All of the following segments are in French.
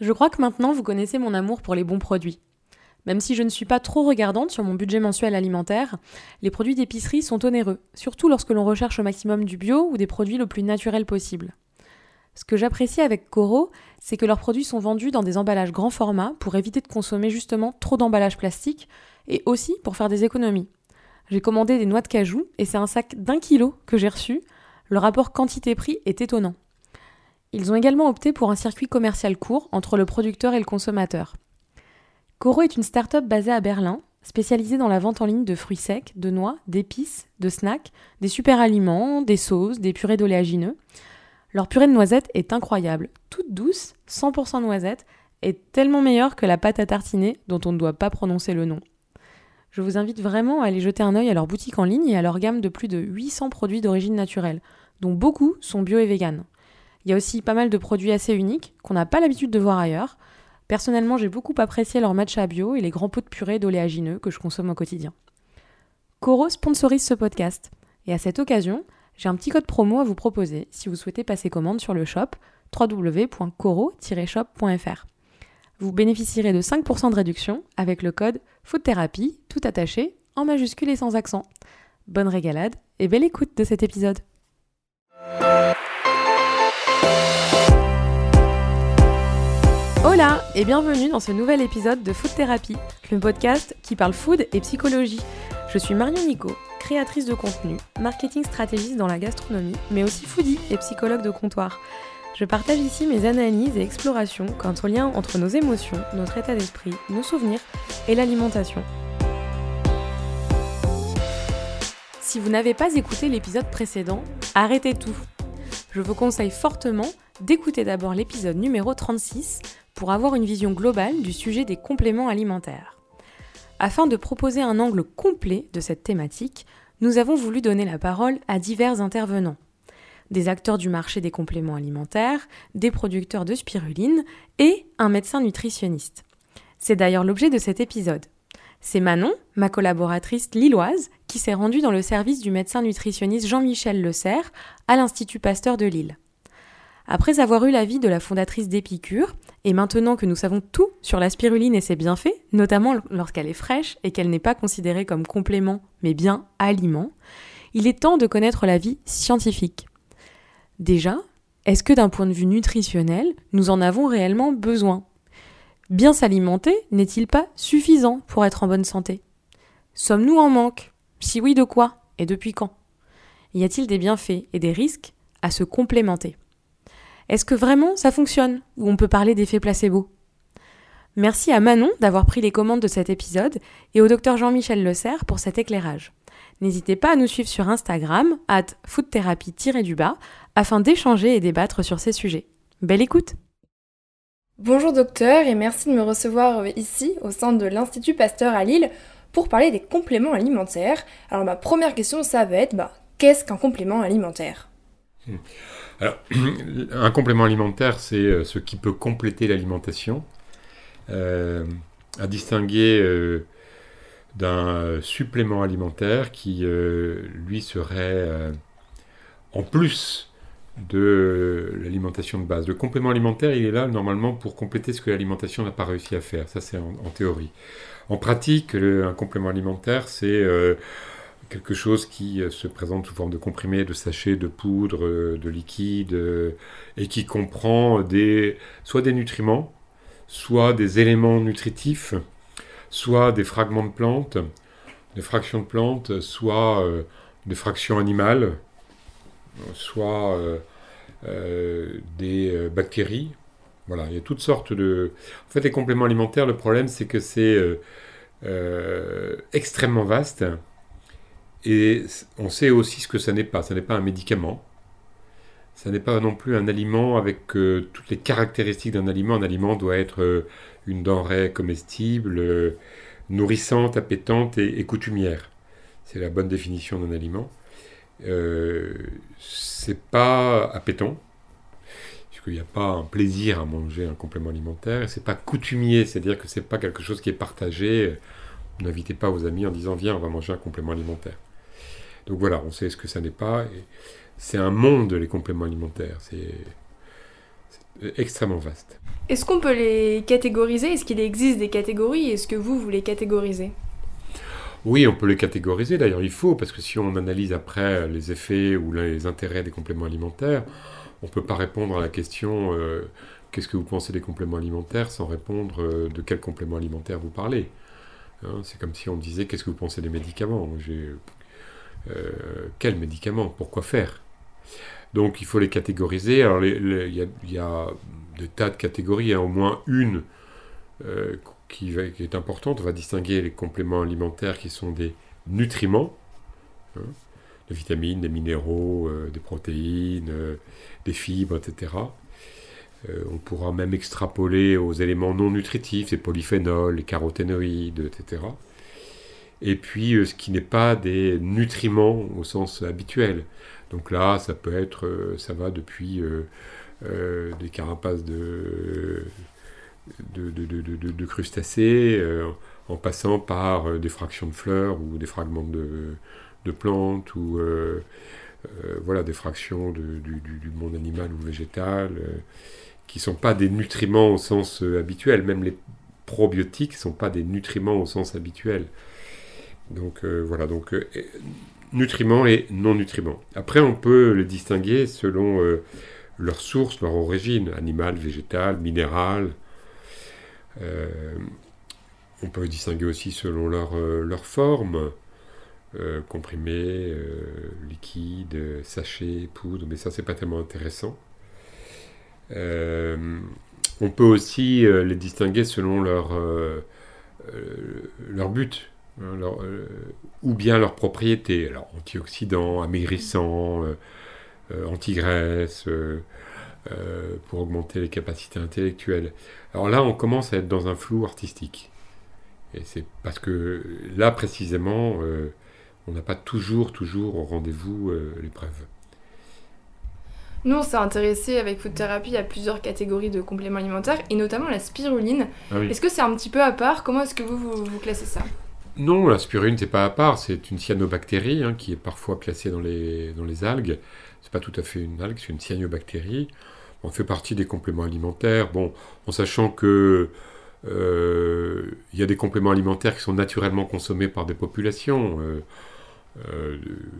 Je crois que maintenant vous connaissez mon amour pour les bons produits. Même si je ne suis pas trop regardante sur mon budget mensuel alimentaire, les produits d'épicerie sont onéreux, surtout lorsque l'on recherche au maximum du bio ou des produits le plus naturels possible. Ce que j'apprécie avec Coro, c'est que leurs produits sont vendus dans des emballages grand format pour éviter de consommer justement trop d'emballages plastiques et aussi pour faire des économies. J'ai commandé des noix de cajou et c'est un sac d'un kilo que j'ai reçu. Le rapport quantité-prix est étonnant. Ils ont également opté pour un circuit commercial court entre le producteur et le consommateur. Coro est une start-up basée à Berlin, spécialisée dans la vente en ligne de fruits secs, de noix, d'épices, de snacks, des super aliments, des sauces, des purées d'oléagineux. Leur purée de noisettes est incroyable, toute douce, 100% noisettes, et tellement meilleure que la pâte à tartiner dont on ne doit pas prononcer le nom. Je vous invite vraiment à aller jeter un œil à leur boutique en ligne et à leur gamme de plus de 800 produits d'origine naturelle, dont beaucoup sont bio et vegan. Il y a aussi pas mal de produits assez uniques qu'on n'a pas l'habitude de voir ailleurs. Personnellement, j'ai beaucoup apprécié leur matcha bio et les grands pots de purée d'oléagineux que je consomme au quotidien. Coro sponsorise ce podcast. Et à cette occasion, j'ai un petit code promo à vous proposer si vous souhaitez passer commande sur le shop www.coro-shop.fr. Vous bénéficierez de 5% de réduction avec le code FOODTHERAPY, tout attaché, en majuscule et sans accent. Bonne régalade et belle écoute de cet épisode. Hola et bienvenue dans ce nouvel épisode de Food Therapy, le podcast qui parle food et psychologie. Je suis Marion Nico, créatrice de contenu, marketing stratégiste dans la gastronomie, mais aussi foodie et psychologue de comptoir. Je partage ici mes analyses et explorations quant au lien entre nos émotions, notre état d'esprit, nos souvenirs et l'alimentation. Si vous n'avez pas écouté l'épisode précédent, arrêtez tout. Je vous conseille fortement d'écouter d'abord l'épisode numéro 36 pour avoir une vision globale du sujet des compléments alimentaires. Afin de proposer un angle complet de cette thématique, nous avons voulu donner la parole à divers intervenants. Des acteurs du marché des compléments alimentaires, des producteurs de spiruline et un médecin nutritionniste. C'est d'ailleurs l'objet de cet épisode. C'est Manon, ma collaboratrice lilloise, qui s'est rendue dans le service du médecin nutritionniste Jean-Michel Le Serre à l'Institut Pasteur de Lille. Après avoir eu l'avis de la fondatrice d'Épicure, et maintenant que nous savons tout sur la spiruline et ses bienfaits, notamment lorsqu'elle est fraîche et qu'elle n'est pas considérée comme complément mais bien aliment, il est temps de connaître l'avis scientifique. Déjà, est-ce que d'un point de vue nutritionnel, nous en avons réellement besoin? Bien s'alimenter n'est-il pas suffisant pour être en bonne santé? Sommes-nous en manque? Si oui, de quoi? Et depuis quand? Y a-t-il des bienfaits et des risques à se complémenter? Est-ce que vraiment ça fonctionne Ou on peut parler d'effet placebo? Merci à Manon d'avoir pris les commandes de cet épisode et au docteur Jean-Michel Le Serre pour cet éclairage. N'hésitez pas à nous suivre sur Instagram, at foodtherapy-du-bas, afin d'échanger et débattre sur ces sujets. Belle écoute Bonjour docteur et merci de me recevoir ici au sein de l'Institut Pasteur à Lille pour parler des compléments alimentaires. Alors ma première question ça va être, bah, qu'est-ce qu'un complément alimentaire? Alors, un complément alimentaire, c'est euh, ce qui peut compléter l'alimentation, euh, à distinguer euh, d'un supplément alimentaire qui, lui, serait en plus de l'alimentation de base. Le complément alimentaire, il est là normalement pour compléter ce que l'alimentation n'a pas réussi à faire. Ça, c'est en, théorie. En pratique, un complément alimentaire, c'est quelque chose qui euh, se présente sous forme de comprimé, de sachet, de poudre, euh, de liquide, euh, et qui comprend des, soit des nutriments, soit des éléments nutritifs, soit des fragments de plantes, des fractions de plantes, soit des fractions animales, soit des bactéries. Voilà, il y a toutes sortes de... En fait, les compléments alimentaires, le problème, c'est que c'est extrêmement vaste et on sait aussi ce que ça n'est pas. Ça n'est pas un médicament. Ça n'est pas non plus un aliment avec euh, toutes les caractéristiques d'un aliment. Un aliment doit être euh, une denrée comestible, euh, nourrissante, appétante et, coutumière. C'est la bonne définition d'un aliment. c'est pas appétant, puisqu'il n'y a pas un plaisir à manger un complément alimentaire. C'est pas coutumier, c'est-à-dire que c'est pas quelque chose qui est partagé. N'invitez pas vos amis en disant viens, on va manger un complément alimentaire. Donc voilà, on sait ce que ça n'est pas. C'est un monde, les compléments alimentaires. C'est extrêmement vaste. Est-ce qu'on peut les catégoriser? Est-ce qu'il existe des catégories? Est-ce que vous, vous les catégorisez? Oui, on peut les catégoriser. D'ailleurs, il faut, parce que si on analyse après les effets ou les intérêts des compléments alimentaires, on ne peut pas répondre à la question euh, qu'est-ce que vous pensez des compléments alimentaires? sans répondre euh, de quel complément alimentaire vous parlez? Hein, c'est comme si on disait qu'est-ce que vous pensez des médicaments? Quels médicaments Pourquoi faire? Donc il faut les catégoriser. Alors il y, a des tas de catégories, hein. au moins une qui, qui, est importante. On va distinguer les compléments alimentaires qui sont des nutriments. Hein, des vitamines, des minéraux, des protéines, des fibres, etc. Euh, on pourra même extrapoler aux éléments non nutritifs, les polyphénols, les caroténoïdes, etc. Et puis euh, ce qui n'est pas des nutriments au sens habituel. Donc là, ça peut être, euh, ça va depuis des carapaces de, de, crustacés, en passant par des fractions de fleurs ou des fragments de, plantes ou euh, voilà, des fractions du, monde animal ou végétal, euh, qui ne sont pas des nutriments au sens euh, habituel. Même les probiotiques ne sont pas des nutriments au sens habituel. Donc voilà, donc nutriments et non-nutriments. Après, on peut les distinguer selon leur source, leur origine, animale, végétale, minérale. on peut les distinguer aussi selon leur, forme. Euh, comprimés, euh, liquides, sachets, poudre, mais ça c'est pas tellement intéressant. Euh, on peut aussi les distinguer selon leur, leur but, hein, ou bien leur propriété. Alors antioxydants, amaigrissants, anti-graisse, pour augmenter les capacités intellectuelles. Alors là, on commence à être dans un flou artistique. Et c'est parce que là, précisément, on n'a pas toujours, toujours au rendez-vous euh, l'épreuve. Nous, on s'est intéressé avec Food Therapy à plusieurs catégories de compléments alimentaires, et notamment la spiruline. Ah est-ce que c'est un petit peu à part? Comment est-ce que vous, vous, classez ça? Non, la spiruline, c'est pas à part. C'est une cyanobactérie hein, qui est parfois classée dans les, dans les algues. C'est pas tout à fait une algue, c'est une cyanobactérie. On fait partie des compléments alimentaires. Bon, en sachant que euh, il y a des compléments alimentaires qui sont naturellement consommés par des populations. Euh, euh,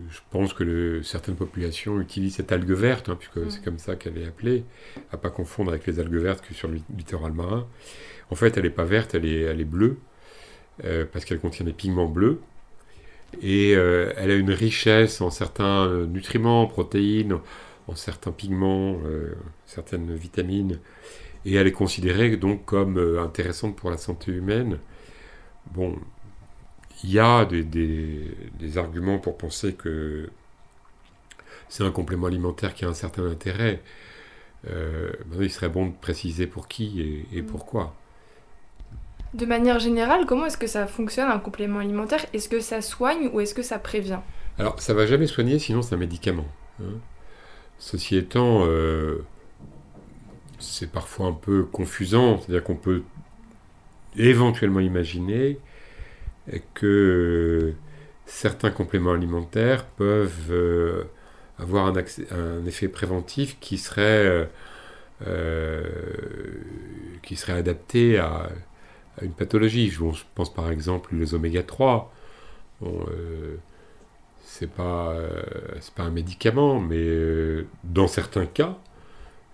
je pense que certaines populations utilisent cette algue verte, hein, puisque c'est mm. comme ça qu'elle est appelée, à pas confondre avec les algues vertes que sur le littoral marin. En fait, elle n'est pas verte, elle est, elle est bleue, euh, parce qu'elle contient des pigments bleus. Et euh, elle a une richesse en certains nutriments, protéines, en certains pigments, certaines vitamines. Et elle est considérée donc comme intéressante pour la santé humaine. Bon, il y a des, arguments pour penser que c'est un complément alimentaire qui a un certain intérêt. Euh, il serait bon de préciser pour qui et, mm. pourquoi. De manière générale, comment est-ce que ça fonctionne un complément alimentaire? Est-ce que ça soigne ou est-ce que ça prévient? Alors, ça va jamais soigner, sinon c'est un médicament. Hein. Ceci étant, euh, c'est parfois un peu confusant, c'est-à-dire qu'on peut éventuellement imaginer que certains compléments alimentaires peuvent euh, avoir un, effet préventif qui serait, euh, qui serait adapté à, une pathologie. Je, pense par exemple les oméga 3. Bon, euh, c'est pas, c'est pas un médicament, mais dans certains cas,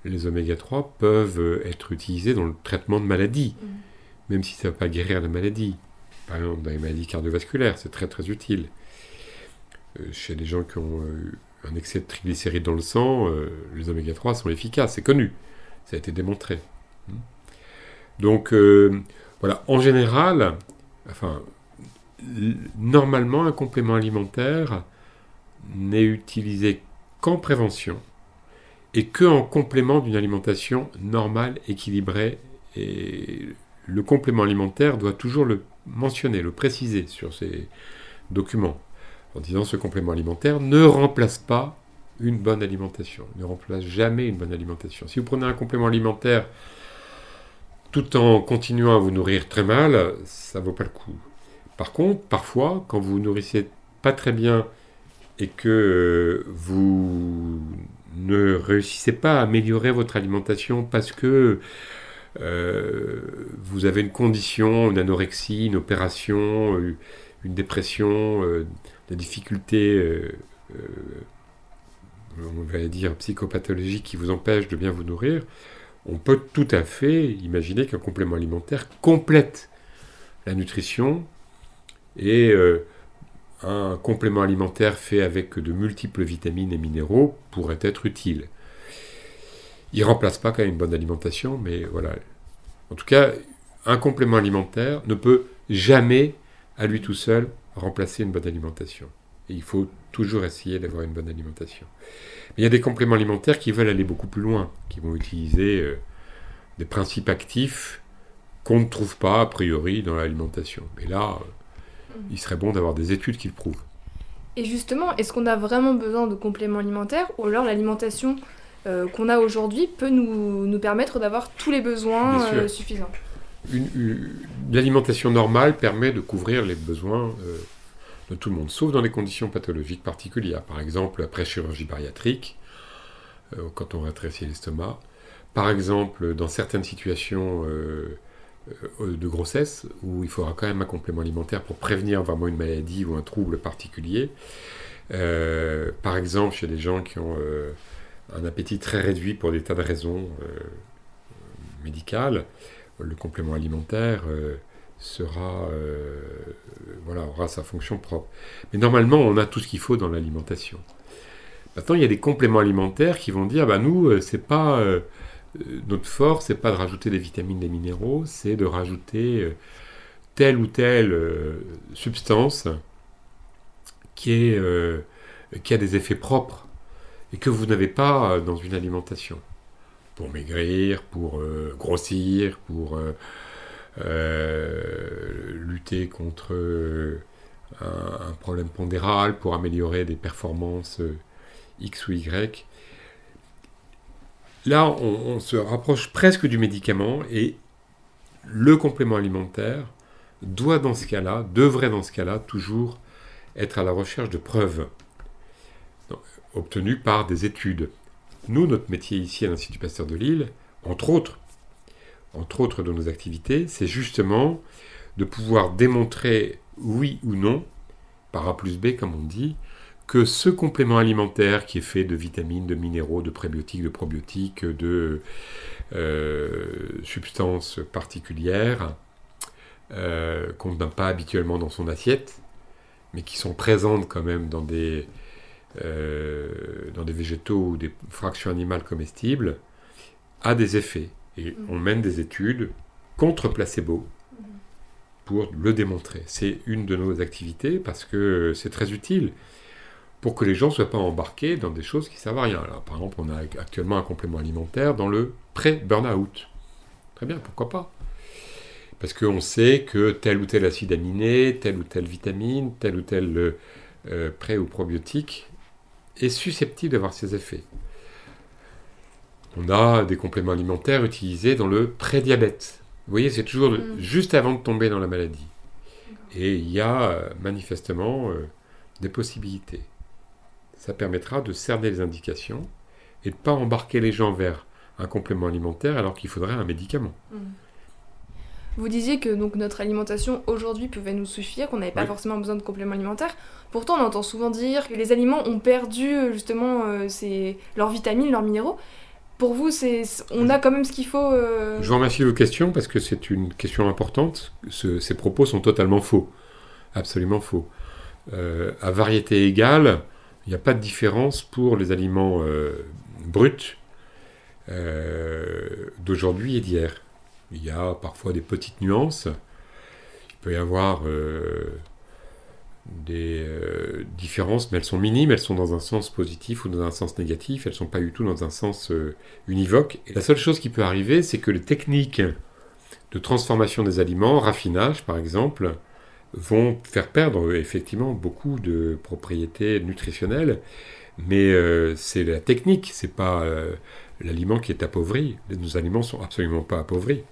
les oméga 3 peuvent être utilisés dans le traitement de maladies, mmh. même si ça ne va pas guérir la maladie par exemple dans les maladies cardiovasculaires, c'est très très utile. Euh, chez les gens qui ont eu un excès de triglycérides dans le sang, euh, les oméga 3 sont efficaces, c'est connu, ça a été démontré. Hmm. Donc euh, voilà, en général, enfin, normalement un complément alimentaire n'est utilisé qu'en prévention et que en complément d'une alimentation normale, équilibrée. Et le complément alimentaire doit toujours le mentionner, le préciser sur ces documents, en disant ce complément alimentaire ne remplace pas une bonne alimentation, ne remplace jamais une bonne alimentation. Si vous prenez un complément alimentaire tout en continuant à vous nourrir très mal, ça vaut pas le coup. Par contre, parfois, quand vous vous nourrissez pas très bien et que vous ne réussissez pas à améliorer votre alimentation parce que euh, vous avez une condition, une anorexie, une opération, euh, une dépression, euh, des difficultés, on va dire psychopathologiques qui vous empêchent de bien vous nourrir, on peut tout à fait imaginer qu'un complément alimentaire complète la nutrition et un complément alimentaire fait avec de multiples vitamines et minéraux pourrait être utile. Il ne remplace pas quand même une bonne alimentation, mais voilà. En tout cas, un complément alimentaire ne peut jamais, à lui tout seul, remplacer une bonne alimentation. Et il faut toujours essayer d'avoir une bonne alimentation. Mais il y a des compléments alimentaires qui veulent aller beaucoup plus loin, qui vont utiliser euh, des principes actifs qu'on ne trouve pas a priori dans l'alimentation. Mais là, euh, il serait bon d'avoir des études qui le prouvent. Et justement, est-ce qu'on a vraiment besoin de compléments alimentaires ou alors l'alimentation euh, qu'on a aujourd'hui peut nous, nous permettre d'avoir tous les besoins suffisants? L'alimentation normale permet de couvrir les besoins de tout le monde, sauf dans des conditions pathologiques particulières. Par exemple, après chirurgie bariatrique, quand on rétrécit l'estomac. Par exemple, dans certaines situations de grossesse, où il faudra quand même un complément alimentaire pour prévenir vraiment une maladie ou un trouble particulier. par exemple, chez des gens qui ont un appétit très réduit pour des tas de raisons euh, médicales, le complément alimentaire euh, sera, euh, voilà, aura sa fonction propre. Mais normalement, on a tout ce qu'il faut dans l'alimentation. Maintenant, il y a des compléments alimentaires qui vont dire, bah nous, c'est pas notre force, c'est pas de rajouter des vitamines, des minéraux, c'est de rajouter telle ou telle substance qui, est, qui a des effets propres et que vous n'avez pas euh, dans une alimentation. Pour maigrir, pour euh, grossir, pour euh, lutter contre un, problème pondéral, pour améliorer des performances X ou Y. Là, on, se rapproche presque du médicament et le complément alimentaire doit dans ce cas-là, devrait dans ce cas-là, toujours être à la recherche de preuves obtenu par des études. Nous, notre métier ici à l'Institut Pasteur de Lille, entre autres, entre autres de nos activités, c'est justement de pouvoir démontrer, oui ou non, par A plus B comme on dit, que ce complément alimentaire qui est fait de vitamines, de minéraux, de prébiotiques, de probiotiques, de euh, substances particulières, euh, qu'on n'a pas habituellement dans son assiette, mais qui sont présentes quand même dans des, euh, dans des végétaux ou des fractions animales comestibles a des effets. Et on mène des études contre placebo pour le démontrer. C'est une de nos activités parce que c'est très utile pour que les gens ne soient pas embarqués dans des choses qui ne servent à rien. Alors, par exemple, on a actuellement un complément alimentaire dans le pré-burnout. Très bien, pourquoi pas? Parce qu'on sait que tel ou tel acide aminé, telle ou telle vitamine, tel ou tel euh, pré- ou probiotique est susceptible d'avoir ces effets. On a des compléments alimentaires utilisés dans le prédiabète. Vous voyez, c'est toujours mm. juste avant de tomber dans la maladie. Et il y a euh, manifestement euh, des possibilités. Ça permettra de cerner les indications et de ne pas embarquer les gens vers un complément alimentaire alors qu'il faudrait un médicament. Mm. Vous disiez que donc notre alimentation aujourd'hui pouvait nous suffire, qu'on n'avait pas forcément besoin de compléments alimentaires. Pourtant, on entend souvent dire que les aliments ont perdu justement euh, leurs vitamines, leurs minéraux. Pour vous, c'est, on a quand même ce qu'il faut. Euh, Je vous remercie de vos questions parce que c'est une question importante. ces propos sont totalement faux, absolument faux. à variété égale, il n'y a pas de différence pour les aliments bruts d'aujourd'hui et d'hier. Il y a parfois des petites nuances. Il peut y avoir euh, des euh, différences, mais elles sont minimes, elles sont dans un sens positif ou dans un sens négatif, elles ne sont pas du tout dans un sens euh, univoque. Et la seule chose qui peut arriver, c'est que les techniques de transformation des aliments, raffinage par exemple, vont faire perdre effectivement beaucoup de propriétés nutritionnelles, mais c'est la technique, c'est pas l'aliment qui est appauvri. Nos aliments sont absolument pas appauvris.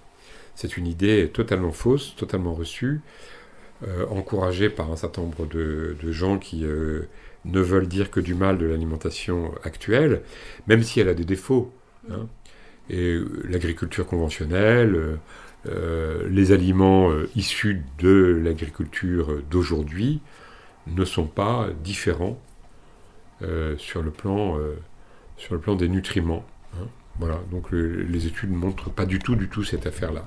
C'est une idée totalement fausse, totalement reçue. Euh, encouragé par un certain nombre de, gens qui euh, ne veulent dire que du mal de l'alimentation actuelle, même si elle a des défauts. Hein. Et l'agriculture conventionnelle, les aliments issus de l'agriculture d'aujourd'hui ne sont pas différents sur, le plan, sur le plan des nutriments. Hein. Voilà, donc les études ne montrent pas du tout, du tout cette affaire-là.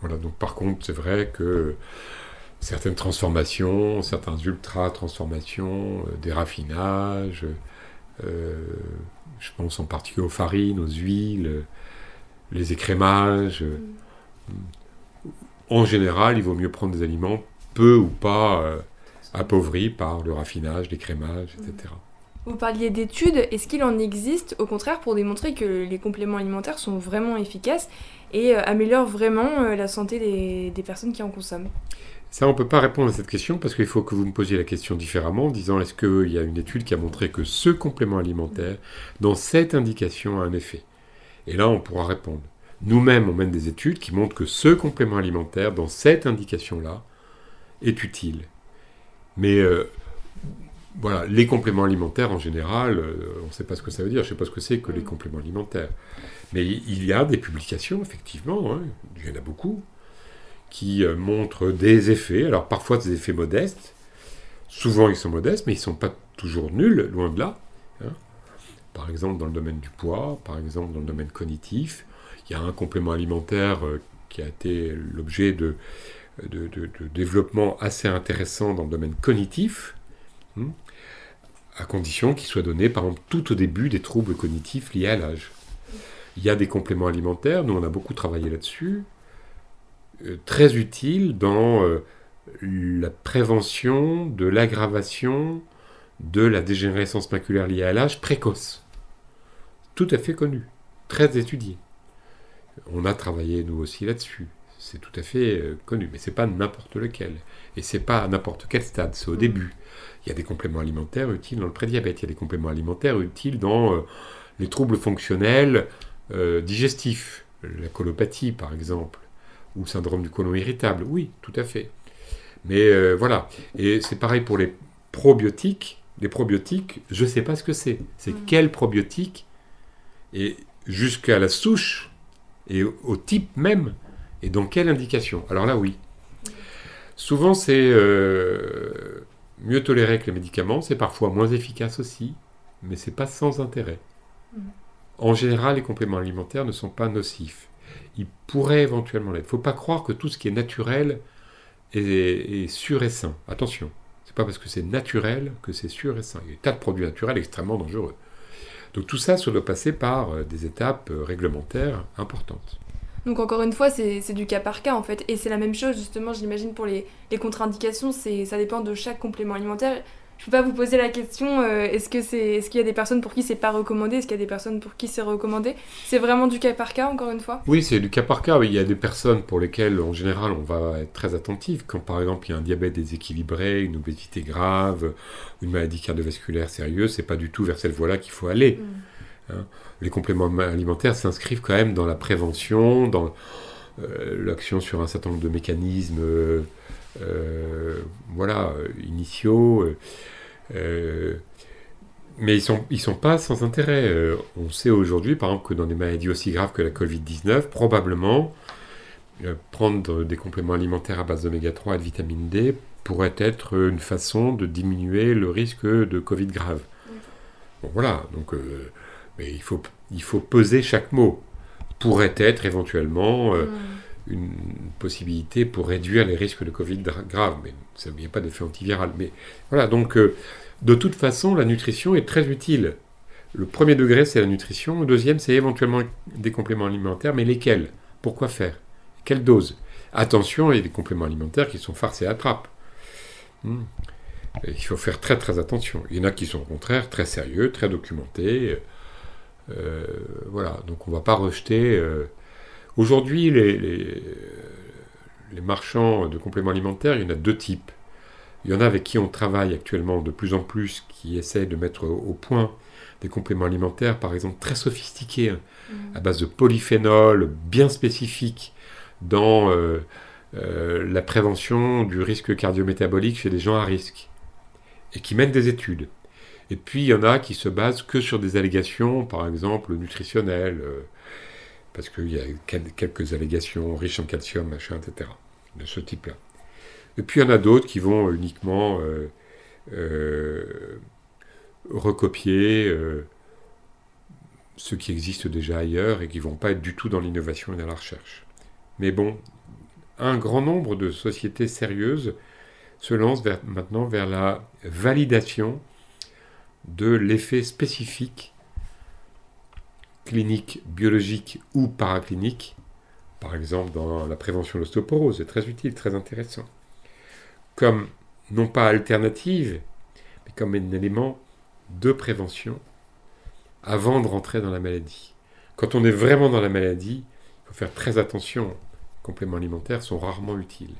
Voilà, donc par contre, c'est vrai que certaines transformations, certains ultra-transformations, euh, des raffinages, euh, je pense en particulier aux farines, aux huiles, les écrémages. Mm. En général, il vaut mieux prendre des aliments peu ou pas euh, appauvris par le raffinage, l'écrémage, etc. Vous parliez d'études, est-ce qu'il en existe au contraire pour démontrer que les compléments alimentaires sont vraiment efficaces et améliorent vraiment la santé des, personnes qui en consomment? Ça, on ne peut pas répondre à cette question parce qu'il faut que vous me posiez la question différemment en disant est-ce qu'il y a une étude qui a montré que ce complément alimentaire, dans cette indication, a un effet? Et là, on pourra répondre. Nous-mêmes, on mène des études qui montrent que ce complément alimentaire, dans cette indication-là, est utile. Mais euh, voilà, les compléments alimentaires en général, euh, on ne sait pas ce que ça veut dire, je ne sais pas ce que c'est que les compléments alimentaires. Mais il y a des publications, effectivement, hein, il y en a beaucoup, qui euh, montrent des effets, alors parfois des effets modestes, souvent ils sont modestes, mais ils ne sont pas toujours nuls, loin de là. Hein. Par exemple dans le domaine du poids, par exemple dans le domaine cognitif, il y a un complément alimentaire euh, qui a été l'objet de, de, développement assez intéressant dans le domaine cognitif. Hein à condition qu'il soit donné, par exemple, tout au début des troubles cognitifs liés à l'âge. Il y a des compléments alimentaires, nous on a beaucoup travaillé là-dessus, très utiles dans euh, la prévention de l'aggravation de la dégénérescence maculaire liée à l'âge précoce. Tout à fait connu, très étudié. On a travaillé nous aussi là-dessus. C'est tout à fait euh, connu, mais c'est pas n'importe lequel. Et c'est pas à n'importe quel stade, c'est au début. Il y a des compléments alimentaires utiles dans le prédiabète, il y a des compléments alimentaires utiles dans euh, les troubles fonctionnels euh, digestifs, la colopathie par exemple, ou syndrome du côlon irritable. Oui, tout à fait. Mais euh, voilà. Et c'est pareil pour les probiotiques. Les probiotiques, je ne sais pas ce que c'est. C'est mm. quel probiotique Et jusqu'à la souche et au type même. Et dans quelle indication? Alors là, oui. Souvent, c'est mieux toléré que les médicaments, c'est parfois moins efficace aussi, mais c'est pas sans intérêt. Mm. En général, les compléments alimentaires ne sont pas nocifs. Ils pourraient éventuellement l'être. Il ne faut pas croire que tout ce qui est naturel est, sûr et sain. Attention, c'est pas parce que c'est naturel que c'est sûr et sain. Il y a des tas de produits naturels extrêmement dangereux. Donc tout ça, ça doit passer par euh, des étapes euh, réglementaires importantes. Donc encore une fois, c'est du cas par cas en fait. Et c'est la même chose justement, j'imagine, pour les, les contre-indications, ça dépend de chaque complément alimentaire. Je peux pas vous poser la question, euh, est-ce que c'est, est-ce qu'il y a des personnes pour qui c'est pas recommandé, est-ce qu'il y a des personnes pour qui c'est recommandé? C'est vraiment du cas par cas, encore une fois? Oui, c'est du cas par cas. Il y a des personnes pour lesquelles, en général, on va être très attentif. Quand par exemple, il y a un diabète déséquilibré, une obésité grave, une maladie cardiovasculaire sérieuse, c'est pas du tout vers cette voie-là qu'il faut aller. Mm. Hein? Les compléments alimentaires s'inscrivent quand même dans la prévention, dans euh, l'action sur un certain nombre de mécanismes euh, voilà, initiaux. mais ils ne sont, ils sont pas sans intérêt. on sait aujourd'hui, par exemple, que dans des maladies aussi graves que la Covid-19, probablement, prendre des compléments alimentaires à base d'oméga 3 et de vitamine D pourrait être une façon de diminuer le risque de Covid grave. Bon, voilà, donc mais il faut, il faut peser chaque mot. Pourrait être éventuellement euh, mm. Une possibilité pour réduire les risques de Covid grave, mais ça n'y a pas d'effet antiviral. Mais voilà, donc euh, de toute façon, la nutrition est très utile. Le premier degré, c'est la nutrition. Le deuxième, c'est éventuellement des compléments alimentaires, mais lesquels? Pourquoi faire? Quelle dose? Attention, il y a des compléments alimentaires qui sont farces et attrapes. Hmm. Il faut faire très très attention. Il y en a qui sont au contraire très sérieux, très documentés. Euh, voilà, donc on ne va pas rejeter. Euh, aujourd'hui, les, les, marchands de compléments alimentaires, il y en a deux types. Il y en a avec qui on travaille actuellement de plus en plus, qui essaient de mettre au point des compléments alimentaires, par exemple très sophistiqués, hein, mmh. à base de polyphénol, bien spécifiques, dans euh, euh, la prévention du risque cardiométabolique chez les gens à risque, et qui mènent des études. Et puis il y en a qui se basent que sur des allégations, par exemple nutritionnelles, euh, parce qu'il y a quelques allégations riches en calcium, machin, etc. De ce type-là. Et puis il y en a d'autres qui vont uniquement recopier ce qui existe déjà ailleurs et qui ne vont pas être du tout dans l'innovation et dans la recherche. Mais bon, un grand nombre de sociétés sérieuses se lancent maintenant vers la validation de l'effet spécifique clinique, biologique ou paraclinique, par exemple dans la prévention de l'ostéoporose, c'est très utile, très intéressant, comme non pas alternative, mais comme un élément de prévention avant de rentrer dans la maladie. Quand on est vraiment dans la maladie, il faut faire très attention. Les compléments alimentaires sont rarement utiles.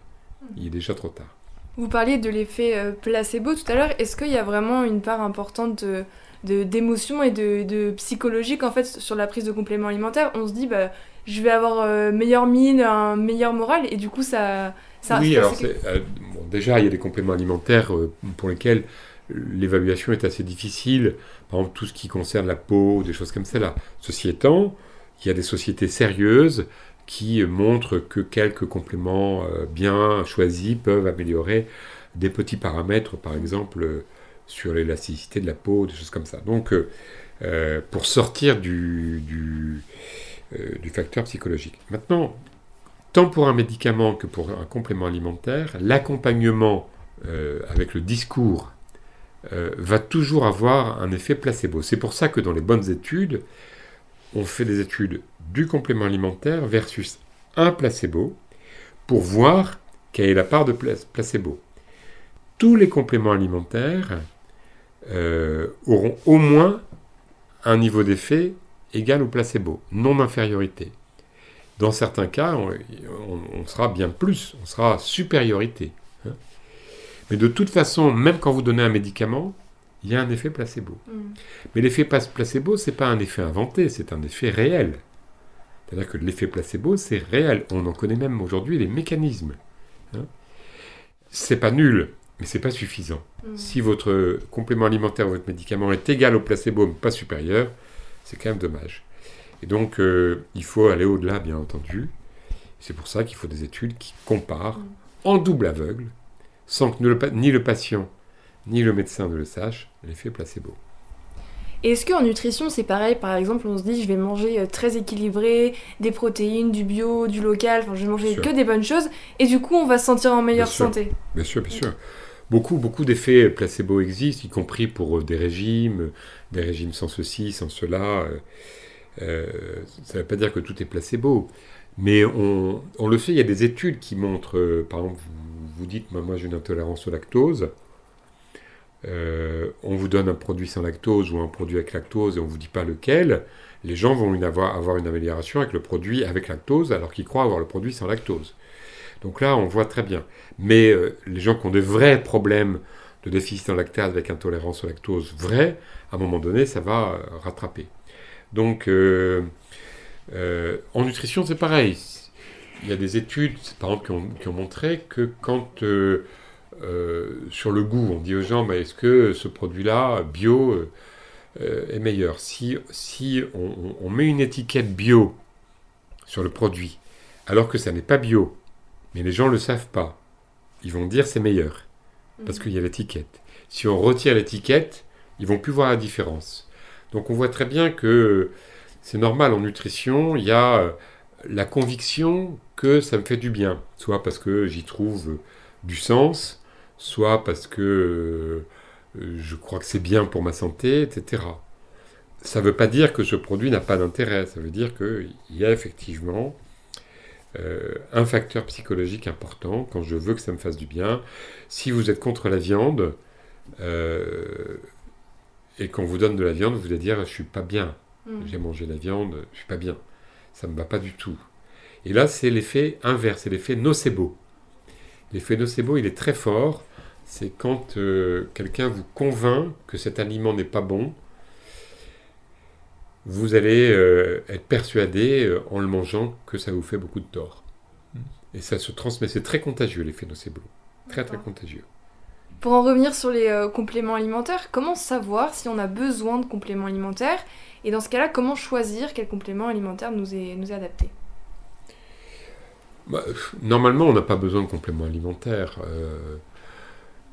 Il est déjà trop tard. Vous parliez de l'effet euh, placebo tout à l'heure. Est-ce qu'il y a vraiment une part importante de, d'émotion et de, psychologique en fait sur la prise de compléments alimentaires? On se dit bah je vais avoir euh, meilleure mine, un meilleur moral et du coup ça. ça oui, alors euh, déjà il y a des compléments alimentaires pour lesquels l'évaluation est assez difficile. Par exemple, tout ce qui concerne la peau, des choses comme cela. Ceci étant, il y a des sociétés sérieuses qui montrent que quelques compléments euh, bien choisis peuvent améliorer des petits paramètres, par exemple euh, sur l'élasticité de la peau, des choses comme ça. Donc, euh, pour sortir du, du, facteur psychologique. Maintenant, tant pour un médicament que pour un complément alimentaire, l'accompagnement avec le discours va toujours avoir un effet placebo. C'est pour ça que dans les bonnes études, on fait des études du complément alimentaire versus un placebo pour voir quelle est la part de placebo. Tous les compléments alimentaires euh, auront au moins un niveau d'effet égal au placebo, non d'infériorité. Dans certains cas, on, sera bien plus, on sera supériorité. Mais de toute façon, même quand vous donnez un médicament, il y a un effet placebo. Mm. Mais l'effet placebo, ce n'est pas un effet inventé, c'est un effet réel. C'est-à-dire que l'effet placebo, c'est réel. On en connaît même aujourd'hui les mécanismes. Hein. C'est pas nul, mais c'est pas suffisant. Mm. Si votre complément alimentaire, votre médicament est égal au placebo, mais pas supérieur, c'est quand même dommage. Et donc, euh, il faut aller au-delà, bien entendu. C'est pour ça qu'il faut des études qui comparent mm. en double aveugle sans que ni le patient ni le médecin ne le sache, l'effet placebo. Est-ce qu'en nutrition c'est pareil Par exemple, on se dit je vais manger euh, très équilibré, des protéines, du bio, du local, enfin je vais manger que des bonnes choses, et du coup on va se sentir en meilleure santé. Bien sûr, bien sûr. Beaucoup, beaucoup d'effets placebo existent, y compris pour euh, des régimes, des régimes sans ceci, sans cela. Euh, ça ne veut pas dire que tout est placebo, mais on, on, le fait. Il y a des études qui montrent, par exemple, vous dites, moi, j'ai une intolérance au lactose, euh, on vous donne un produit sans lactose ou un produit avec lactose et on ne vous dit pas lequel, les gens vont avoir, avoir, une amélioration avec le produit avec lactose alors qu'ils croient avoir le produit sans lactose. Donc là, on voit très bien. Mais euh, les gens qui ont des vrais problèmes de déficit en lactase avec intolérance au lactose vrai, à un moment donné, ça va euh, rattraper. Donc, en nutrition, c'est pareil il y a des études, par exemple, qui ont, montré que quand euh, sur le goût, on dit aux gens, est-ce que ce produit-là, bio, euh, est meilleur? Si, si on, met une étiquette bio sur le produit, alors que ça n'est pas bio, mais les gens ne le savent pas, ils vont dire c'est meilleur, parce qu'il y a l'étiquette. Si on retire l'étiquette, ils vont plus voir la différence. Donc on voit très bien que c'est normal en nutrition, il y a la conviction que ça me fait du bien, soit parce que j'y trouve du sens, soit parce que euh, je crois que c'est bien pour ma santé, etc. Ça ne veut pas dire que ce produit n'a pas d'intérêt, ça veut dire qu'il y a effectivement euh, un facteur psychologique important quand je veux que ça me fasse du bien. Si vous êtes contre la viande euh, et qu'on vous donne de la viande, vous allez dire je suis pas bien, mmh. j'ai mangé la viande, je suis pas bien ça ne me va pas du tout. Et là, c'est l'effet inverse, c'est l'effet nocebo. L'effet nocebo, il est très fort. C'est quand euh, quelqu'un vous convainc que cet aliment n'est pas bon, vous allez euh, être persuadé euh, en le mangeant que ça vous fait beaucoup de tort. Et ça se transmet, c'est très contagieux l'effet nocebo. Très très contagieux. Pour en revenir sur les euh, compléments alimentaires, comment savoir si on a besoin de compléments alimentaires? Et dans ce cas-là, comment choisir quel complément alimentaire nous est, nous est adapté? Bah, Normalement, on n'a pas besoin de compléments alimentaires. Euh,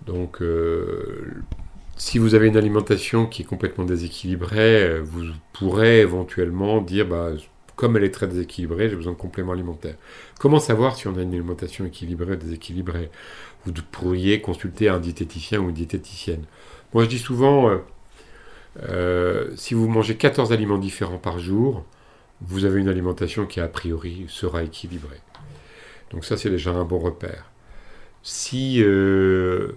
donc, euh, si vous avez une alimentation qui est complètement déséquilibrée, vous pourrez éventuellement dire, bah, comme elle est très déséquilibrée, j'ai besoin de compléments alimentaires. Comment savoir si on a une alimentation équilibrée ou déséquilibrée? Vous pourriez consulter un diététicien ou une diététicienne. Moi, je dis souvent, euh, euh, si vous mangez 14 aliments différents par jour, vous avez une alimentation qui, a priori, sera équilibrée. Donc ça, c'est déjà un bon repère. Si euh,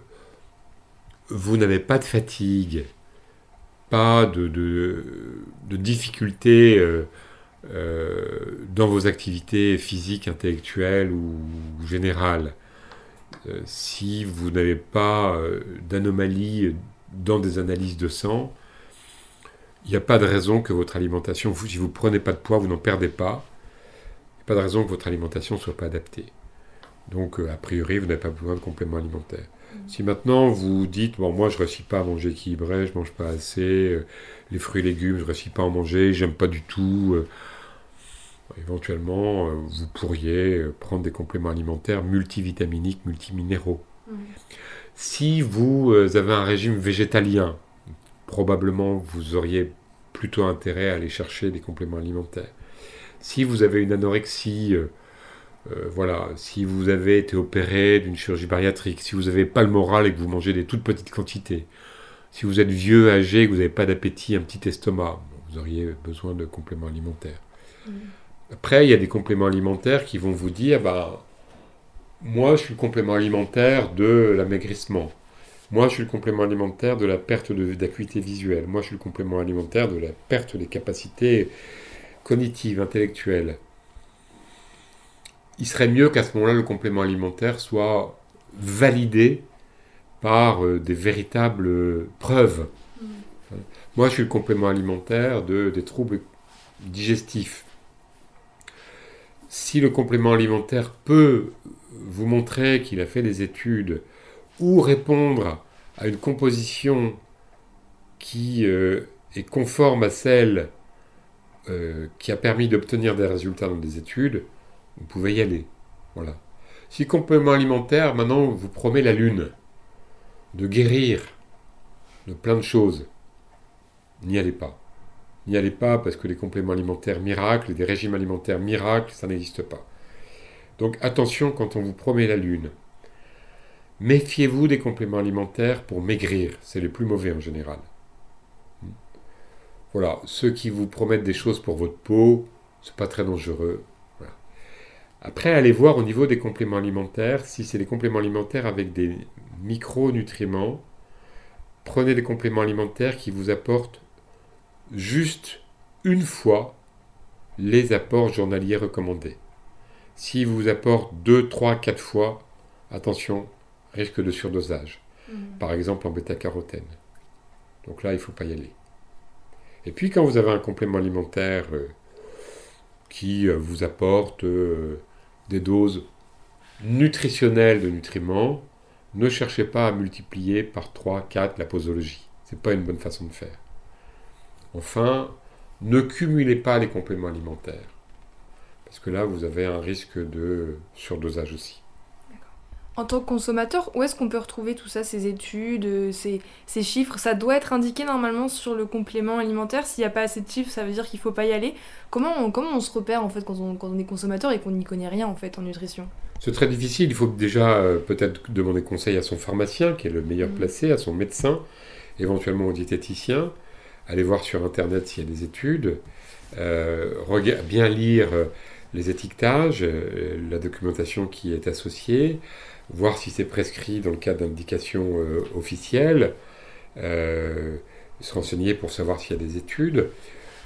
vous n'avez pas de fatigue, pas de, difficultés euh, dans vos activités physiques, intellectuelles ou générales, euh, si vous n'avez pas euh, d'anomalie dans des analyses de sang, il n'y a pas de raison que votre alimentation, si vous ne prenez pas de poids, vous n'en perdez pas. Il n'y a pas de raison que votre alimentation ne soit pas adaptée. Donc, a priori, vous n'avez pas besoin de compléments alimentaires. Si maintenant vous dites, bon, moi je ne réussis pas à manger équilibré, je ne mange pas assez, les fruits et légumes, je ne réussis pas à en manger, j'aime pas du tout, Éventuellement, euh, vous pourriez euh, prendre des compléments alimentaires multivitaminiques, multiminéraux. Mmh. Si vous euh, avez un régime végétalien, probablement vous auriez plutôt intérêt à aller chercher des compléments alimentaires. Si vous avez une anorexie, voilà, si vous avez été opéré d'une chirurgie bariatrique, si vous n'avez pas le moral et que vous mangez des toutes petites quantités, si vous êtes vieux, âgé, que vous n'avez pas d'appétit, un petit estomac, vous auriez besoin de compléments alimentaires. Mmh. Après, il y a des compléments alimentaires qui vont vous dire, bah, moi, je suis le complément alimentaire de l'amaigrissement. Moi, je suis le complément alimentaire de la perte d'acuité visuelle. Moi, je suis le complément alimentaire de la perte des capacités cognitives, intellectuelles. Il serait mieux qu'à ce moment-là, le complément alimentaire soit validé par euh, des véritables preuves. Mmh. Moi, je suis le complément alimentaire de, des troubles digestifs si le complément alimentaire peut vous montrer qu'il a fait des études ou répondre à une composition qui euh, est conforme à celle euh, qui a permis d'obtenir des résultats dans des études, vous pouvez y aller. Voilà. Si complément alimentaire, maintenant, vous promet la lune, de guérir de plein de choses, n'y allez pas. N'y allez pas parce que les compléments alimentaires miracles, des régimes alimentaires miracles, ça n'existe pas. Donc attention quand on vous promet la lune. Méfiez-vous des compléments alimentaires pour maigrir, c'est les plus mauvais en général. Voilà, ceux qui vous promettent des choses pour votre peau, c'est pas très dangereux. Après, allez voir au niveau des compléments alimentaires, si c'est des compléments alimentaires avec des micronutriments, prenez des compléments alimentaires qui vous apportent juste une fois les apports journaliers recommandés. Si vous apporte 2, 3, 4 fois, attention, risque de surdosage. Mhm. Par exemple en bêta-carotène. Donc là, il ne faut pas y aller. Et puis quand vous avez un complément alimentaire euh, qui euh, vous apporte euh, des doses nutritionnelles de nutriments, ne cherchez pas à multiplier par 3, 4 la posologie. Ce n'est pas une bonne façon de faire. Enfin, ne cumulez pas les compléments alimentaires. Parce que là, vous avez un risque de surdosage aussi. En tant que consommateur, où est-ce qu'on peut retrouver tout ça, ces études, ces, chiffres? Ça doit être indiqué normalement sur le complément alimentaire. S'il n'y a pas assez de chiffres, ça veut dire qu'il ne faut pas y aller. Comment on, comment on se repère en fait quand on, est consommateur et qu'on n'y connaît rien en fait en nutrition? C'est très difficile. Il faut déjà euh, peut-être demander conseil à son pharmacien, qui est le meilleur mmh. placé, à son médecin, éventuellement au diététicien aller voir sur Internet s'il y a des études, euh, bien lire euh, les étiquetages, euh, la documentation qui est associée, voir si c'est prescrit dans le cadre d'indications officielles, se renseigner pour savoir s'il y a des études.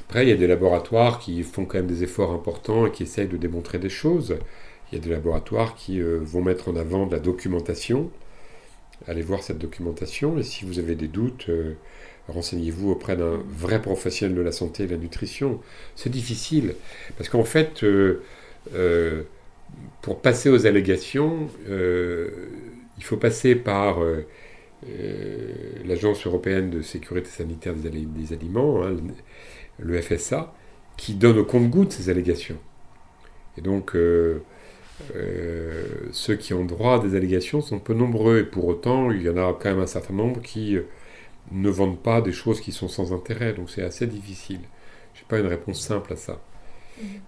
Après, il y a des laboratoires qui font quand même des efforts importants et qui essayent de démontrer des choses. Il y a des laboratoires qui vont mettre en avant de la documentation. Allez voir cette documentation et si vous avez des doutes, renseignez-vous auprès d'un vrai professionnel de la santé et de la nutrition. C'est difficile, parce qu'en fait, euh, euh, pour passer aux allégations, il faut passer par l'Agence européenne de sécurité sanitaire des, aliments, hein, le FSA, qui donne au compte-goutte ces allégations. Et donc, euh, ceux qui ont droit à des allégations sont peu nombreux, et pour autant, il y en a quand même un certain nombre qui euh, ne vendent pas des choses qui sont sans intérêt, donc c'est assez difficile. Je n'ai pas une réponse simple à ça. Mhm.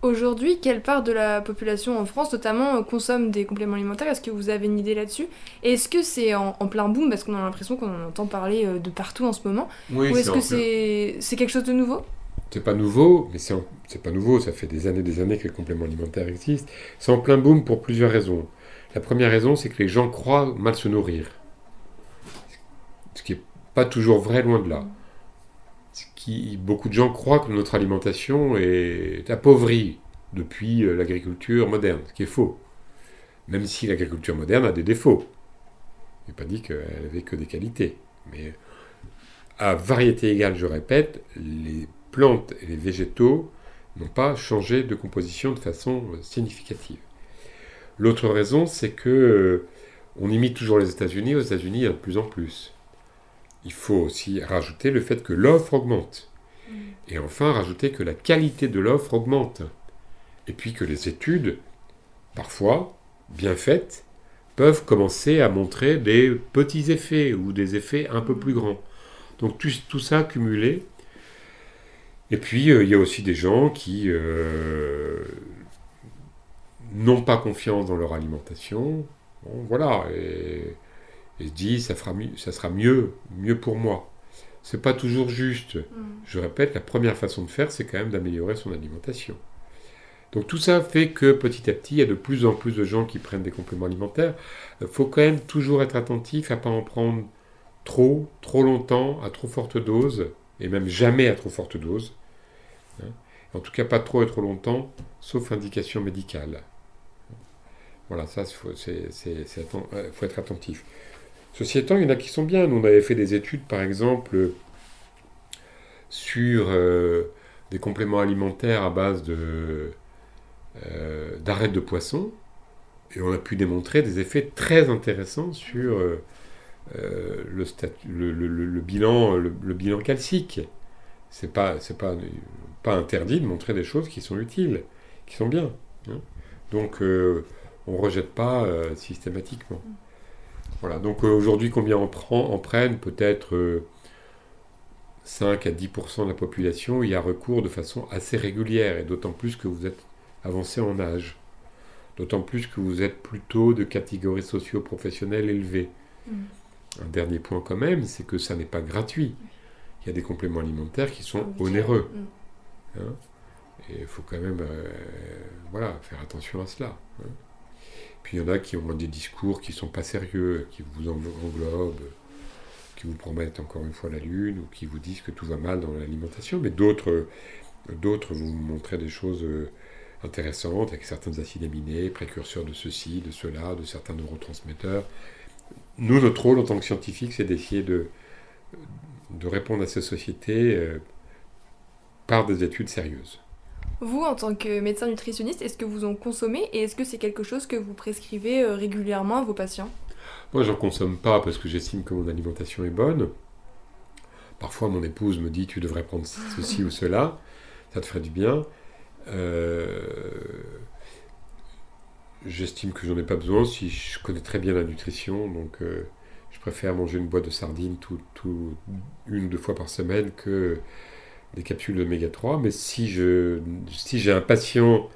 Aujourd'hui, quelle part de la population en France, notamment, euh, consomme des compléments alimentaires? Est-ce que vous avez une idée là-dessus? Est-ce que c'est en, plein boom Parce qu'on a l'impression qu'on en entend parler de partout en ce moment? Oui, Ou est-ce que c'est quelque chose de nouveau? C'est pas nouveau, mais c'est pas nouveau, ça fait des années des années que les compléments alimentaires existent. C'est en plein boom pour plusieurs raisons. La première raison, c'est que les gens croient mal se nourrir. Ce qui n'est pas toujours vrai, loin de là. Beaucoup de gens croient que notre alimentation est appauvrie depuis euh, l'agriculture moderne, ce qui est faux. Même si l'agriculture moderne a des défauts. Je n'ai pas dit qu'elle avait que des qualités. Mais à variété égale, je répète, les plantes et les végétaux n'ont pas changé de composition de façon significative. L'autre raison, c'est que euh, on imite toujours les États-Unis. Aux États-Unis, il y a de plus en plus. Il faut aussi rajouter le fait que l'offre augmente. Mm. Et enfin, rajouter que la qualité de l'offre augmente. Et puis que les études, parfois bien faites, peuvent commencer à montrer des petits effets ou des effets un peu plus grands. Donc tout, tout ça cumulé et puis, euh, il y a aussi des gens qui euh, n'ont pas confiance dans leur alimentation. voilà, et, se disent, ça, fera ça sera mieux, mieux pour moi. C'est pas toujours juste. Mm. Je répète, la première façon de faire, c'est quand même d'améliorer son alimentation. Donc tout ça fait que petit à petit, il y a de plus en plus de gens qui prennent des compléments alimentaires. Il faut quand même toujours être attentif à ne pas en prendre trop, trop longtemps, à trop forte dose, et même jamais à trop forte dose. Hein. En tout cas, pas trop et trop longtemps, sauf indication médicale. Voilà, ça, il faut, euh, faut, être attentif. Ceci étant, il y en a qui sont bien. Nous, on avait fait des études, par exemple, sur euh, des compléments alimentaires à base euh, d'arêtes de poisson, et on a pu démontrer des effets très intéressants sur le, bilan, calcique. C'est pas, pas interdit de montrer des choses qui sont utiles, qui sont bien. Hein. Donc euh, on ne rejette pas systématiquement. Voilà, donc euh, aujourd'hui combien on prend, en prennent peut-être 5 à 10% de la population y a recours de façon assez régulière, et d'autant plus que vous êtes avancé en âge. D'autant plus que vous êtes plutôt de catégorie socio-professionnelle élevée. Mm. Un dernier point quand même, c'est que ça n'est pas gratuit. Il y a des compléments alimentaires qui sont onéreux. Mm. Hein. et il faut quand même euh, voilà, faire attention à cela. Hein. Puis il y en a qui ont des discours qui sont pas sérieux, qui vous englobent, qui vous promettent encore une fois la lune, ou qui vous disent que tout va mal dans l'alimentation, mais d'autres, vous montrent des choses euh, intéressantes, avec certains acides aminés, précurseurs de ceci, de cela, de certains neurotransmetteurs. Nous, notre rôle en tant que scientifique, c'est d'essayer de, de répondre à ces sociétés euh, par des études sérieuses. Vous, en tant que médecin nutritionniste, est-ce que vous en consommez et est-ce que c'est quelque chose que vous prescrivez euh, régulièrement à vos patients? Moi, j'en consomme pas parce que j'estime que mon alimentation est bonne. Parfois, mon épouse me dit tu devrais prendre ceci ou cela, ça te ferait du bien. Euh, j'estime que j'en ai pas besoin si je connais très bien la nutrition, donc euh, je préfère manger une boîte de sardines une ou deux fois par semaine que des capsules d'oméga 3, mais si je si j'ai un patient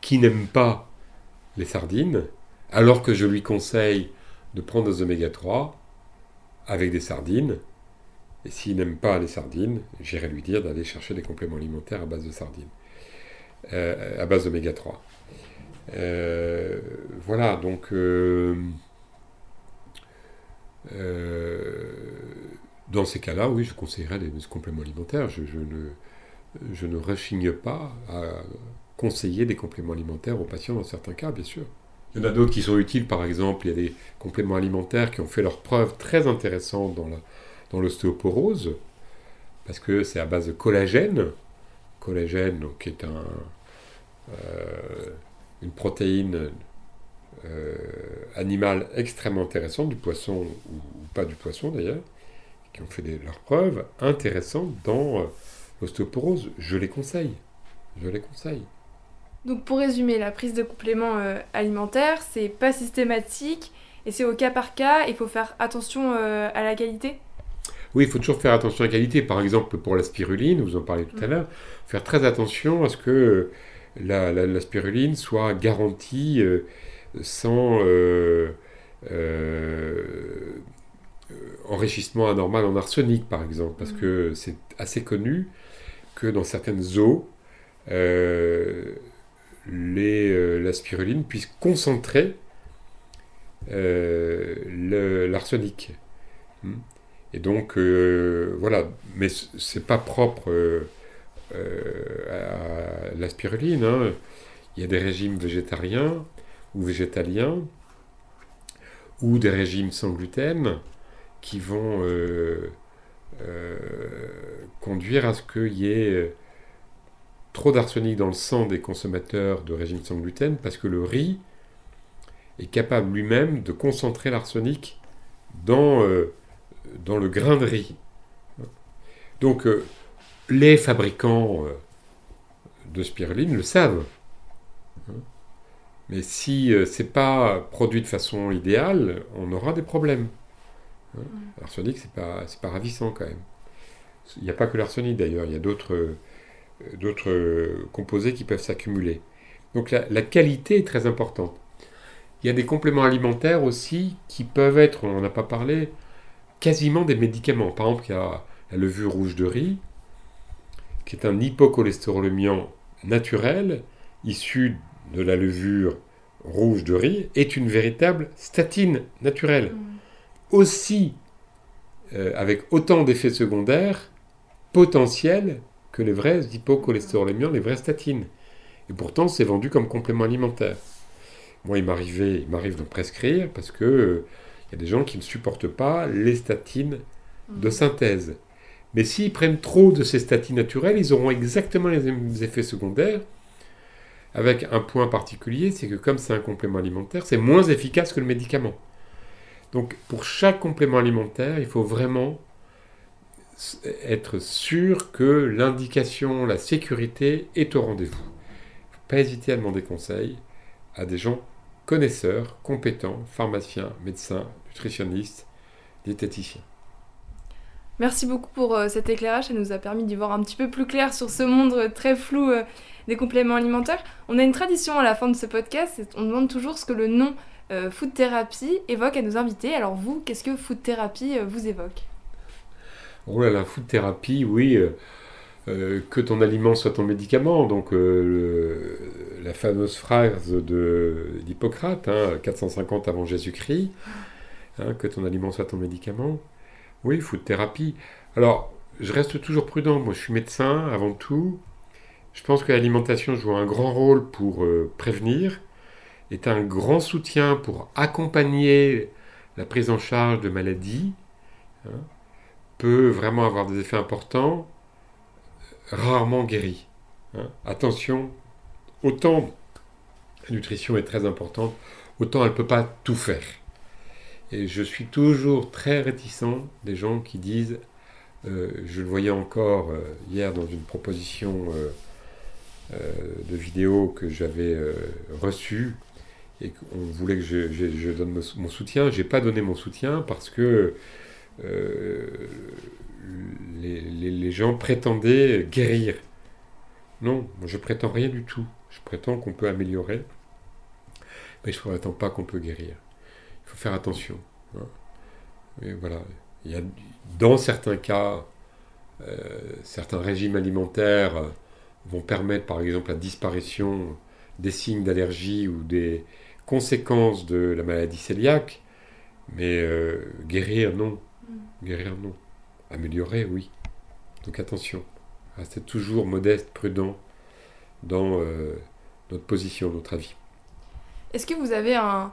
qui n'aime pas les sardines, alors que je lui conseille de prendre des oméga 3 avec des sardines, et s'il n'aime pas les sardines, j'irai lui dire d'aller chercher des compléments alimentaires à base de sardines, euh, à base d'oméga 3. Euh, voilà, donc euh, dans ces cas-là, oui, je conseillerais des compléments alimentaires. Je, ne, je ne rechigne pas à conseiller des compléments alimentaires aux patients dans certains cas, bien sûr. Il y en a d'autres qui sont utiles, par exemple, il y a des compléments alimentaires qui ont fait leurs preuves très intéressantes dans, dans l'ostéoporose, parce que c'est à base de collagène, collagène qui est un, euh, une protéine euh, animale extrêmement intéressante, du poisson ou, pas du poisson d'ailleurs, qui ont fait leurs preuves intéressantes dans euh, l'ostéoporose. Je les conseille. Je les conseille. Donc pour résumer, la prise de compléments euh, alimentaires, c'est pas systématique et c'est au cas par cas. Il faut faire attention à la qualité. Oui, il faut toujours faire attention à la qualité. Par exemple, pour la spiruline, vous en parlez tout à mm. l'heure, faire très attention à ce que la, spiruline soit garantie sans euh, euh, enrichissement anormal en arsenic, par exemple, parce mm. que c'est assez connu que dans certaines eaux, euh, la spiruline puisse concentrer l'arsenic. Hmm. Et donc, voilà, mais c'est pas propre à la spiruline. Hein. Il y a des régimes végétariens ou végétaliens, ou des régimes sans gluten, qui vont euh, euh, conduire à ce qu'il y ait euh, trop d'arsenic dans le sang des consommateurs de régimes sans gluten, parce que le riz est capable lui-même de concentrer l'arsenic dans, dans le grain de riz. Donc, les fabricants de spiruline le savent. Mais si c'est pas produit de façon idéale, on aura des problèmes. Hein mm. L'arsenic, c'est pas, pas ravissant quand même. Il n'y a pas que l'arsenic d'ailleurs, il y a d'autres, euh, d'autres euh, composés qui peuvent s'accumuler. Donc la, la, qualité est très importante. Il y a des compléments alimentaires aussi qui peuvent être, on n'en a pas parlé, quasiment des médicaments. Par exemple, il y a la levure rouge de riz, qui est un hypocholestérolémiant naturel, issu de la levure rouge de riz est une véritable statine naturelle. Mm. Aussi, euh, avec autant d'effets secondaires potentiels que les vrais hypocholestérolémiants, les vraies statines. Et pourtant, c'est vendu comme complément alimentaire. Moi, il m'arrive de prescrire parce que euh, il y a des gens qui ne supportent pas les statines de mm. synthèse. Mais s'ils prennent trop de ces statines naturelles, ils auront exactement les mêmes effets secondaires avec un point particulier, c'est que comme c'est un complément alimentaire, c'est moins efficace que le médicament. Donc pour chaque complément alimentaire, il faut vraiment être sûr que l'indication, la sécurité est au rendez-vous. Pas hésiter à demander conseil à des gens connaisseurs, compétents, pharmaciens, médecins, nutritionnistes, diététiciens. Merci beaucoup pour euh, cet éclairage, ça nous a permis d'y voir un petit peu plus clair sur ce monde euh, très flou euh, des compléments alimentaires. On a une tradition à la fin de ce podcast, on demande toujours ce que le nom food therapy évoque à nos invités. Alors vous, qu'est-ce que food therapy vous évoque? Oh là là, food therapy, oui, que ton aliment soit ton médicament. Donc la fameuse phrase d'Hippocrate, 450 hein, avant Jésus-Christ, hein, que ton aliment soit ton médicament. Oui, food thérapie. Alors, je reste toujours prudent. Moi, je suis médecin avant tout. Je pense que l'alimentation joue un grand rôle pour euh, prévenir, est un grand soutien pour accompagner la prise en charge de maladies, hein, peut vraiment avoir des effets importants, rarement guéri. Hein. Attention, autant la nutrition est très importante, autant elle ne peut pas tout faire. Et je suis toujours très réticent des gens qui disent, euh, je le voyais encore euh, hier dans une proposition euh, de vidéo que j'avais reçue, et qu'on voulait que je, donne mon soutien. Je n'ai pas donné mon soutien parce que les, gens prétendaient guérir. Non, je prétends rien du tout. Je prétends qu'on peut améliorer, mais je ne prétends pas qu'on peut guérir faut faire attention. Hein. Et voilà. Il y a, dans certains cas, euh, certains régimes alimentaires vont permettre par exemple la disparition des signes d'allergie ou des conséquences de la maladie cœliaque, mais euh, guérir non. Mm. Guérir non. Améliorer oui. Donc attention, restez toujours modeste, prudent dans euh, notre position, notre avis. Est-ce que vous avez un,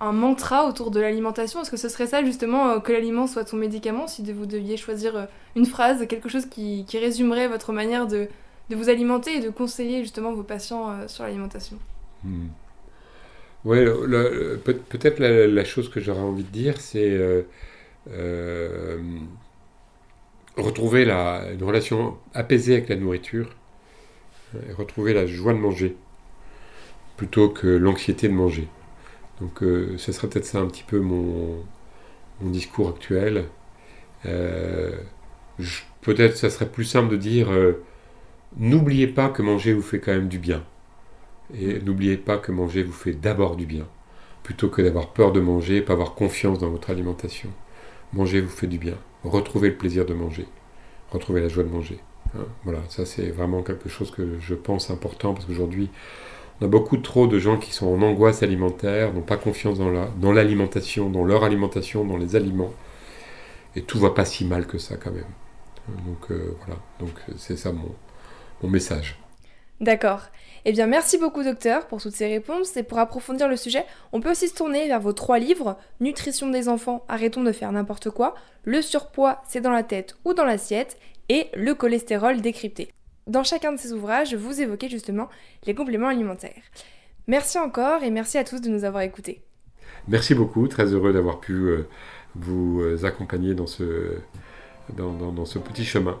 un mantra autour de l'alimentation? Est-ce que ce serait ça justement euh, que l'aliment soit son médicament? Si vous deviez choisir une phrase, quelque chose qui, résumerait votre manière de, vous alimenter et de conseiller justement vos patients sur l'alimentation? Hmm. Ouais, peut-être la, chose que j'aurais envie de dire, c'est euh, euh, retrouver la, une relation apaisée avec la nourriture et retrouver la joie de manger plutôt que l'anxiété de manger. Donc euh, ce serait peut-être ça un petit peu mon, mon discours actuel. peut-être ça serait plus simple de dire n'oubliez pas que manger vous fait quand même du bien. Et n'oubliez pas que manger vous fait d'abord du bien, plutôt que d'avoir peur de manger et pas avoir confiance dans votre alimentation. Manger vous fait du bien. Retrouvez le plaisir de manger. Retrouvez la joie de manger. Hein. voilà, ça c'est vraiment quelque chose que je pense important parce qu'aujourd'hui, on a beaucoup trop de gens qui sont en angoisse alimentaire, n'ont pas confiance dans, la, dans l'alimentation, dans leur alimentation, dans les aliments. Et tout va pas si mal que ça quand même. Donc euh, voilà, c'est ça mon message. D'accord. Eh bien, merci beaucoup, docteur, pour toutes ces réponses. Et pour approfondir le sujet, on peut aussi se tourner vers vos trois livres Nutrition des enfants, arrêtons de faire n'importe quoi, Le surpoids, c'est dans la tête ou dans l'assiette, et Le cholestérol décrypté. Dans chacun de ces ouvrages, vous évoquez justement les compléments alimentaires. Merci encore et merci à tous de nous avoir écoutés. Merci beaucoup, très heureux d'avoir pu euh, vous euh, accompagner dans ce, dans ce petit chemin.